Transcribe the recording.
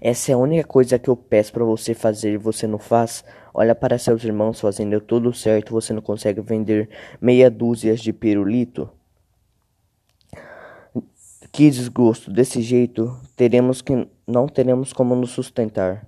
Essa é a única coisa que eu peço para você fazer e você não faz? Olha para seus irmãos fazendo tudo certo, você não consegue vender meia dúzia de pirulito? Que desgosto! Desse jeito, teremos que não teremos como nos sustentar.